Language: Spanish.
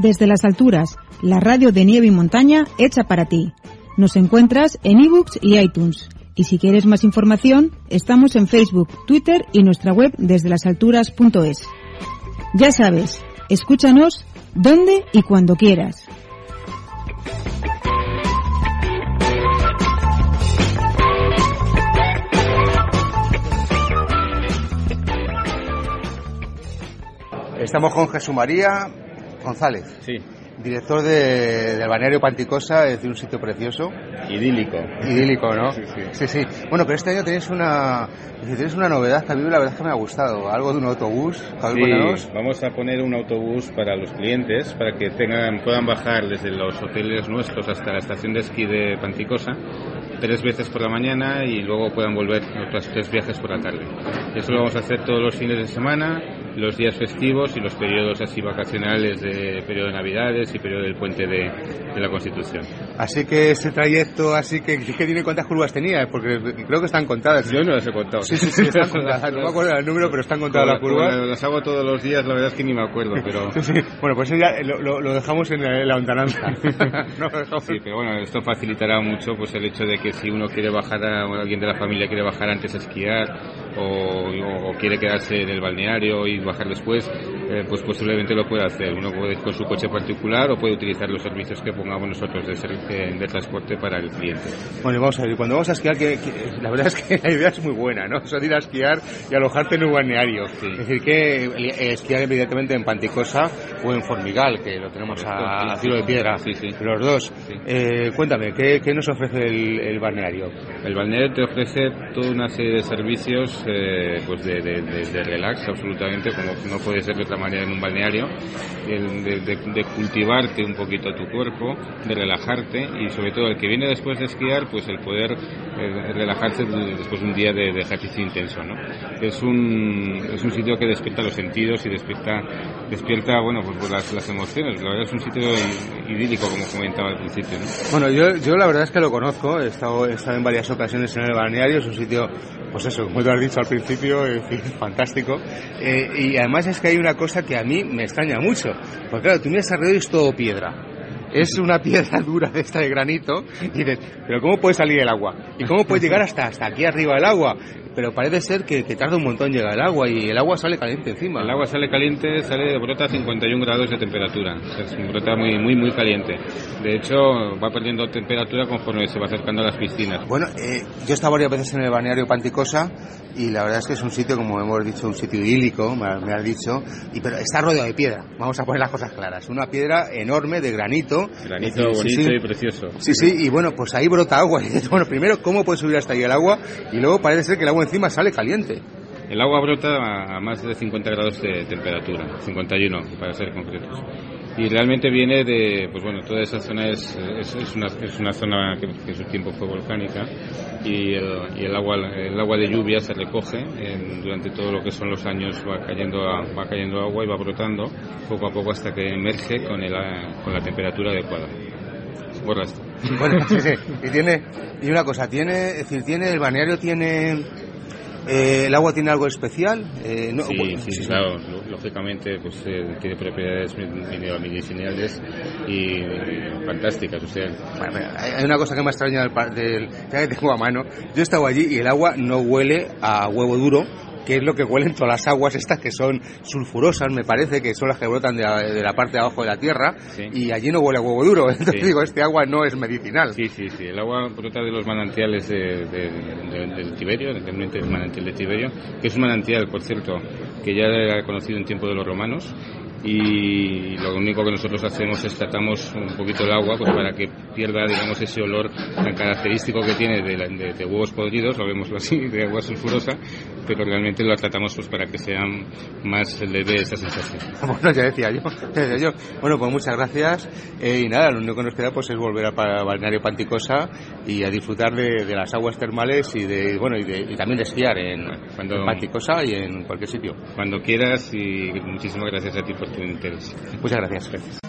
Desde las alturas, la radio de nieve y montaña hecha para ti. Nos encuentras en ebooks y iTunes. Y si quieres más información, estamos en Facebook, Twitter y nuestra web desde lasalturas.es. Ya sabes, escúchanos donde y cuando quieras. Estamos con Jesús María González. Sí. Director de, del balneario Panticosa, es decir, un sitio precioso. Idílico. Idílico, ¿no? Sí, sí. sí, sí. Bueno, pero este año tenéis una, tenéis una novedad que a mí la verdad es que me ha gustado. Algo de un autobús. Sí, vamos a poner un autobús para los clientes, para que tengan, puedan bajar desde los hoteles nuestros hasta la estación de esquí de Panticosa tres veces por la mañana y luego puedan volver otros tres viajes por la tarde. Eso lo vamos a hacer todos los fines de semana, los días festivos y los periodos así vacacionales de periodo de Navidades y periodo del puente de, de la Constitución. Así que este trayecto, así que, que tiene cuántas curvas tenía, porque creo que están contadas. Yo no las he contado. Sí, sí, sí, están contadas. No me acuerdo del número, pero están contadas las curvas. Las hago todos los días, la verdad es que ni me acuerdo, pero... Sí, sí. Bueno, pues eso ya lo, lo- dejamos en la, en la. No, dejamos. Sí, pero bueno, esto facilitará mucho pues el hecho de que si uno quiere bajar, a, o alguien de la familia quiere bajar antes a esquiar o, quiere quedarse en el balneario y bajar después, eh, pues posiblemente lo pueda hacer. Uno puede ir con su coche particular o puede utilizar los servicios que pongamos nosotros de, ser- de- de transporte para el cliente. Bueno, y vamos a ver, cuando vamos a esquiar, que, que- la verdad es que la idea es muy buena, ¿no? Eso de ir a esquiar y alojarte en un balneario. Sí. Es decir, que el esquiar evidentemente en Panticosa o en Formigal, que lo tenemos a, a tiro de piedra, Sí, sí. los dos. Eh, cuéntame, ¿qué, qué nos ofrece el, el balneario? El balneario te ofrece toda una serie de servicios eh, pues de relax absolutamente, como no puede ser de otra manera en un balneario, de, de- de cultivarte un poquito tu cuerpo, de relajarte y sobre todo el que viene después de esquiar, pues el poder eh, relajarse de- después de un día de, de ejercicio intenso. ¿no? Es, un, es un sitio que despierta los sentidos y despierta, despierta bueno, pues, pues las, las emociones. La verdad es un sitio idílico, como comentaba al principio. ¿no? Bueno, yo, yo la verdad es que lo conozco, he estado, he estado en varias ocasiones en el balneario, es un sitio, pues eso, como tú has dicho al principio, es fantástico. Eh, y además es que hay una cosa que a mí me extraña mucho, porque claro, tú miras alrededor y es todo piedra. Es una piedra dura de esta de granito y dices, pero ¿cómo puede salir el agua? ¿Y cómo puede llegar hasta, hasta aquí arriba el agua? Pero parece ser que, que tarda un montón llegar el agua y el agua sale caliente encima. El agua sale caliente, sale brota a 51 grados de temperatura. Es un brota muy, muy, muy caliente. De hecho, va perdiendo temperatura conforme se va acercando a las piscinas. Bueno, eh, yo he estado varias veces en el balneario Panticosa y la verdad es que es un sitio, como hemos dicho, un sitio idílico, me, ha- me has dicho, y, pero está rodeado de piedra. Vamos a poner las cosas claras. Una piedra enorme de granito. Granito decir, bonito sí, y precioso. Sí, sí, y bueno, pues ahí brota agua. Bueno, primero, ¿cómo puede subir hasta ahí el agua? Y luego parece ser que el agua encima sale caliente. El agua brota a a más de 50 grados de temperatura, 51 para ser concretos. Y realmente viene de, pues bueno, toda esa zona es, es, una, es una zona que, en su tiempo fue volcánica y el, y el agua el agua de lluvia se recoge en- durante todo lo que son los años va cayendo va cayendo agua y va brotando poco a poco hasta que emerge con el, con la temperatura adecuada. Bueno, sí, sí. Y tiene, y una cosa, tiene, es decir, tiene, el balneario tiene, eh, el agua tiene algo especial. Eh, no, Sí, bueno, sí, claro, ló- lógicamente pues eh, tiene propiedades medicinales y fantásticas, o sea, Bueno, hay una cosa que me extraña del, del que tengo a mano. Yo he estado allí y el agua no huele a huevo duro, que es lo que huelen todas las aguas estas que son sulfurosas, me parece, que son las que brotan de la, de la parte de abajo de la tierra, Sí. y allí no huele a huevo duro. Entonces Sí. digo, este agua no es medicinal. sí, sí, sí, el agua brota de los manantiales de- de- de- del Tiberio, realmente el manantial de Tiberio, que es un manantial, por cierto, que ya era conocido en tiempo de los romanos y lo único que nosotros hacemos es tratamos un poquito el agua pues para que pierda digamos ese olor tan característico que tiene de, la- de- de huevos podridos, lo vemos así, de agua sulfurosa, pero realmente lo tratamos pues para que sean más leve esa sensación. Bueno, ya decía yo, ya decía yo. Bueno, pues muchas gracias. Eh, y nada, lo único que nos queda pues es volver a Balneario Panticosa y a disfrutar de, de las aguas termales y de bueno y, de- y también de esquiar en, Cuando- en Panticosa y en cualquier sitio. Cuando quieras y muchísimas gracias a ti por tu interés. Muchas gracias.